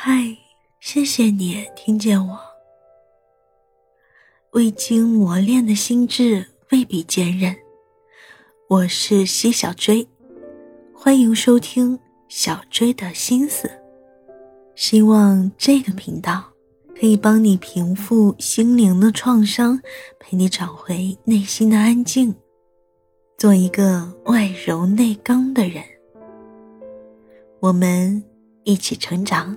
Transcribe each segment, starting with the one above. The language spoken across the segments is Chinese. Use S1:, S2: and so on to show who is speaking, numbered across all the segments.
S1: 嗨，谢谢你听见我。未经磨练的心智未必坚韧。我是西小追，欢迎收听小追的心思。希望这个频道可以帮你平复心灵的创伤，陪你找回内心的安静，做一个外柔内刚的人。我们一起成长。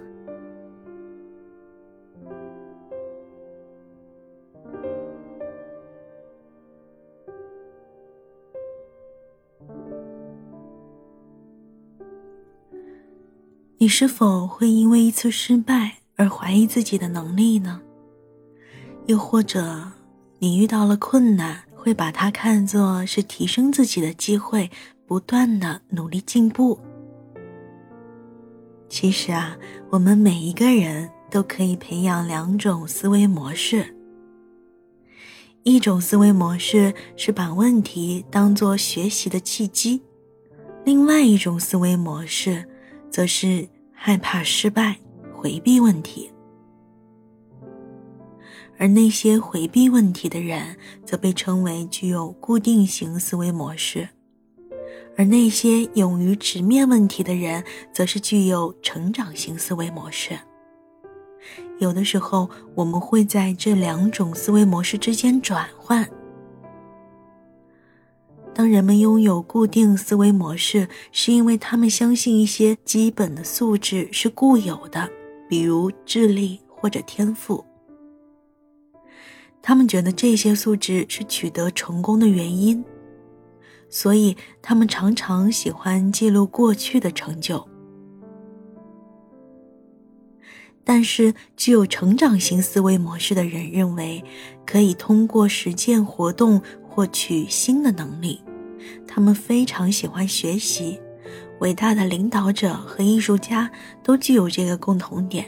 S1: 你是否会因为一次失败而怀疑自己的能力呢？又或者，你遇到了困难，会把它看作是提升自己的机会，不断的努力进步？其实啊，我们每一个人都可以培养两种思维模式。一种思维模式是把问题当做学习的契机，另外一种思维模式。则是害怕失败，回避问题，而那些回避问题的人，则被称为具有固定型思维模式；而那些勇于直面问题的人，则是具有成长型思维模式。有的时候，我们会在这两种思维模式之间转换。当人们拥有固定思维模式，是因为他们相信一些基本的素质是固有的，比如智力或者天赋。他们觉得这些素质是取得成功的原因，所以他们常常喜欢记录过去的成就。但是，具有成长型思维模式的人认为，可以通过实践活动。获取新的能力，他们非常喜欢学习。伟大的领导者和艺术家都具有这个共同点。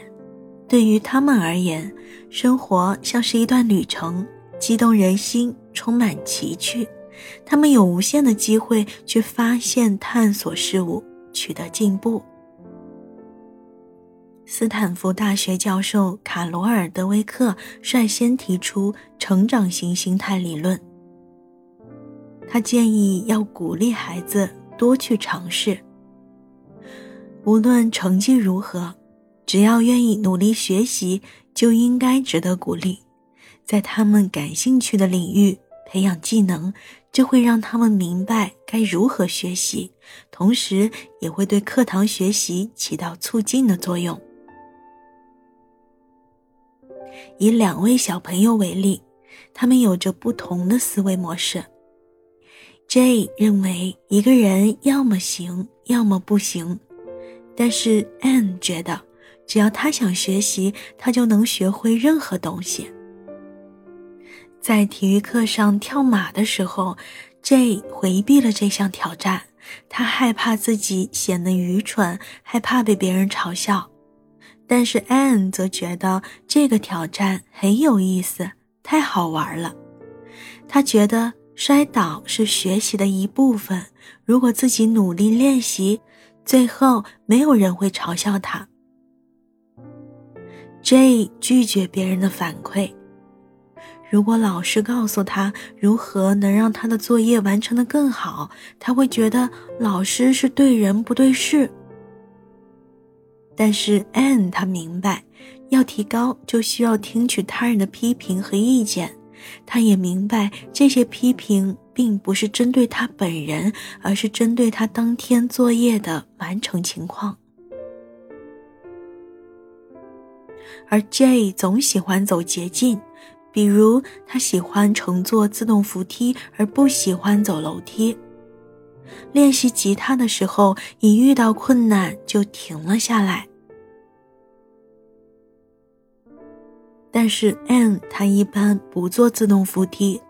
S1: 对于他们而言，生活像是一段旅程，激动人心，充满奇趣。他们有无限的机会去发现、探索事物，取得进步。斯坦福大学教授卡罗尔·德威克率先提出成长型心态理论。他建议要鼓励孩子多去尝试，无论成绩如何，只要愿意努力学习，就应该值得鼓励。在他们感兴趣的领域培养技能，就会让他们明白该如何学习，同时也会对课堂学习起到促进的作用。以两位小朋友为例，他们有着不同的思维模式。J 认为一个人要么行，要么不行，但是 N 觉得，只要他想学习，他就能学会任何东西。在体育课上跳马的时候，J 回避了这项挑战，他害怕自己显得愚蠢，害怕被别人嘲笑。但是 N 则觉得这个挑战很有意思，太好玩了。他觉得。摔倒是学习的一部分。如果自己努力练习，最后没有人会嘲笑他。J 拒绝别人的反馈。如果老师告诉他如何能让他的作业完成的更好，他会觉得老师是对人不对事。但是 N 他明白，要提高就需要听取他人的批评和意见。他也明白，这些批评并不是针对他本人，而是针对他当天作业的完成情况。而 J 总喜欢走捷径，比如他喜欢乘坐自动扶梯，而不喜欢走楼梯。练习吉他的时候，一遇到困难就停了下来。但是 N 他一般不坐自动扶梯，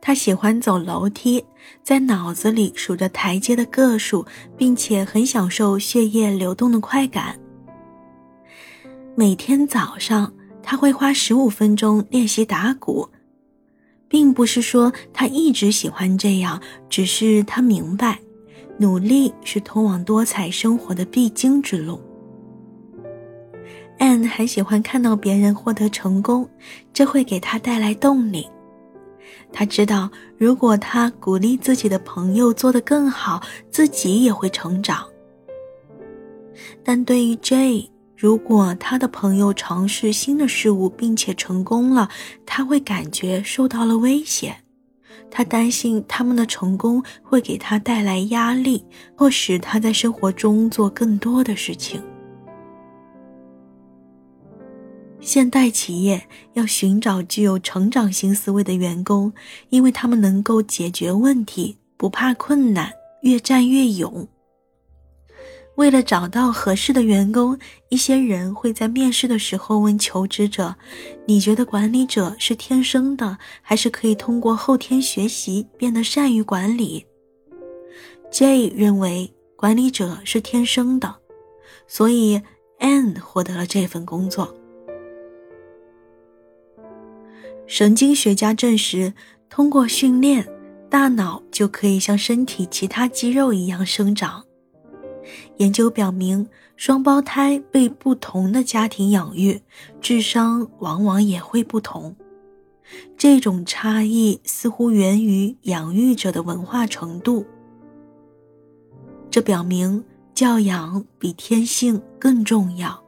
S1: 他喜欢走楼梯，在脑子里数着台阶的个数，并且很享受血液流动的快感。每天早上他会花十五分钟练习打鼓，并不是说他一直喜欢这样，只是他明白，努力是通往多彩生活的必经之路。Anne 还喜欢看到别人获得成功，这会给他带来动力。他知道，如果他鼓励自己的朋友做得更好，自己也会成长。但对于 J，如果他的朋友尝试新的事物并且成功了，他会感觉受到了威胁。他担心他们的成功会给他带来压力，或使他在生活中做更多的事情。现代企业要寻找具有成长型思维的员工，因为他们能够解决问题，不怕困难，越战越勇。为了找到合适的员工，一些人会在面试的时候问求职者：“你觉得管理者是天生的，还是可以通过后天学习变得善于管理？”J 认为管理者是天生的，所以 N 获得了这份工作。神经学家证实，通过训练，大脑就可以像身体其他肌肉一样生长。研究表明，双胞胎被不同的家庭养育，智商往往也会不同。这种差异似乎源于养育者的文化程度。这表明教养比天性更重要。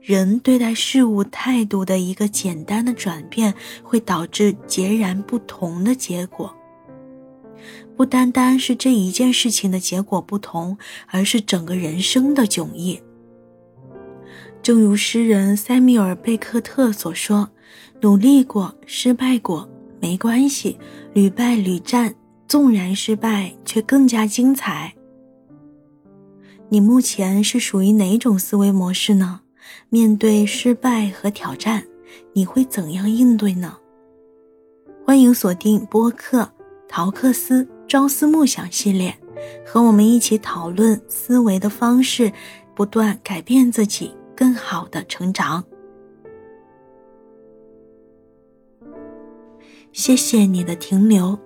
S1: 人对待事物态度的一个简单的转变，会导致截然不同的结果。不单单是这一件事情的结果不同，而是整个人生的迥异。正如诗人塞缪尔·贝克特所说：“努力过，失败过，没关系，屡败屡战，纵然失败，却更加精彩。”你目前是属于哪种思维模式呢？面对失败和挑战，你会怎样应对呢？欢迎锁定播客《陶克斯》。朝思暮想系列，和我们一起讨论思维的方式，不断改变自己，更好的成长。谢谢你的停留。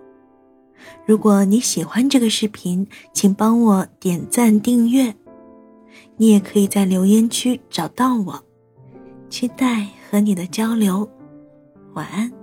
S1: 如果你喜欢这个视频，请帮我点赞订阅。你也可以在留言区找到我，期待和你的交流。晚安。